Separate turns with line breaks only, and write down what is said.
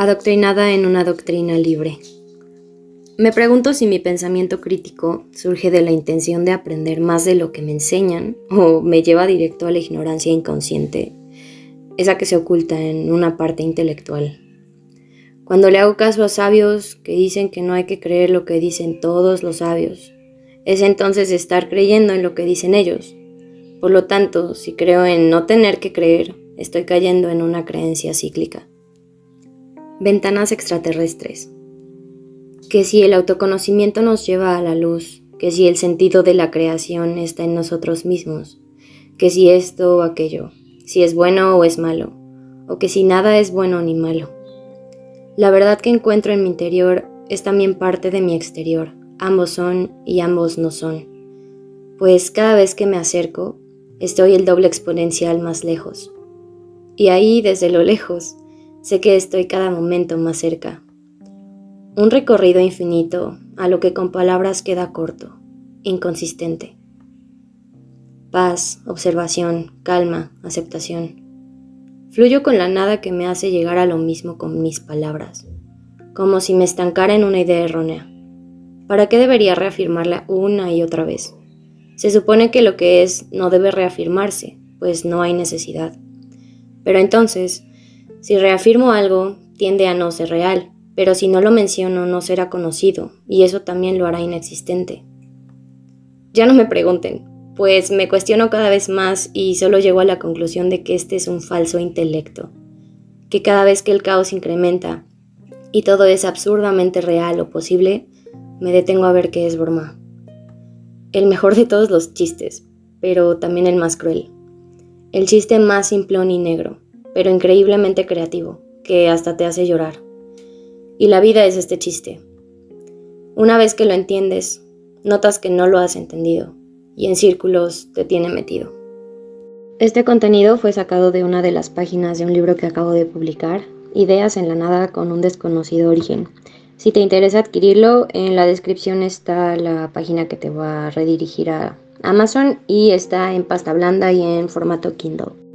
adoctrinada en una doctrina libre. Me pregunto si mi pensamiento crítico surge de la intención de aprender más de lo que me enseñan o me lleva directo a la ignorancia inconsciente, esa que se oculta en una parte intelectual. Cuando le hago caso a sabios que dicen que no hay que creer lo que dicen todos los sabios, es entonces estar creyendo en lo que dicen ellos. Por lo tanto, si creo en no tener que creer, estoy cayendo en una creencia cíclica. Ventanas extraterrestres. Que si el autoconocimiento nos lleva a la luz, que si el sentido de la creación está en nosotros mismos, que si esto o aquello, si es bueno o es malo, o que si nada es bueno ni malo. La verdad que encuentro en mi interior es también parte de mi exterior, ambos son y ambos no son, pues cada vez que me acerco, estoy el doble exponencial más lejos. Y ahí, desde lo lejos, Sé que estoy cada momento más cerca. Un recorrido infinito a lo que con palabras queda corto, inconsistente. Paz, observación, calma, aceptación. Fluyo con la nada que me hace llegar a lo mismo con mis palabras, como si me estancara en una idea errónea. ¿Para qué debería reafirmarla una y otra vez? Se supone que lo que es no debe reafirmarse, pues no hay necesidad. Pero entonces, si reafirmo algo, tiende a no ser real, pero si no lo menciono no será conocido, y eso también lo hará inexistente. Ya no me pregunten, pues me cuestiono cada vez más y solo llego a la conclusión de que este es un falso intelecto, que cada vez que el caos incrementa y todo es absurdamente real o posible, me detengo a ver qué es broma. El mejor de todos los chistes, pero también el más cruel. El chiste más simplón y negro, pero increíblemente creativo, que hasta te hace llorar. Y la vida es este chiste. Una vez que lo entiendes, notas que no lo has entendido, y en círculos te tiene metido. Este contenido fue sacado de una de las páginas de un libro que acabo de publicar, Ideas en la nada con un desconocido origen. Si te interesa adquirirlo, en la descripción está la página que te va a redirigir a Amazon y está en pasta blanda y en formato Kindle.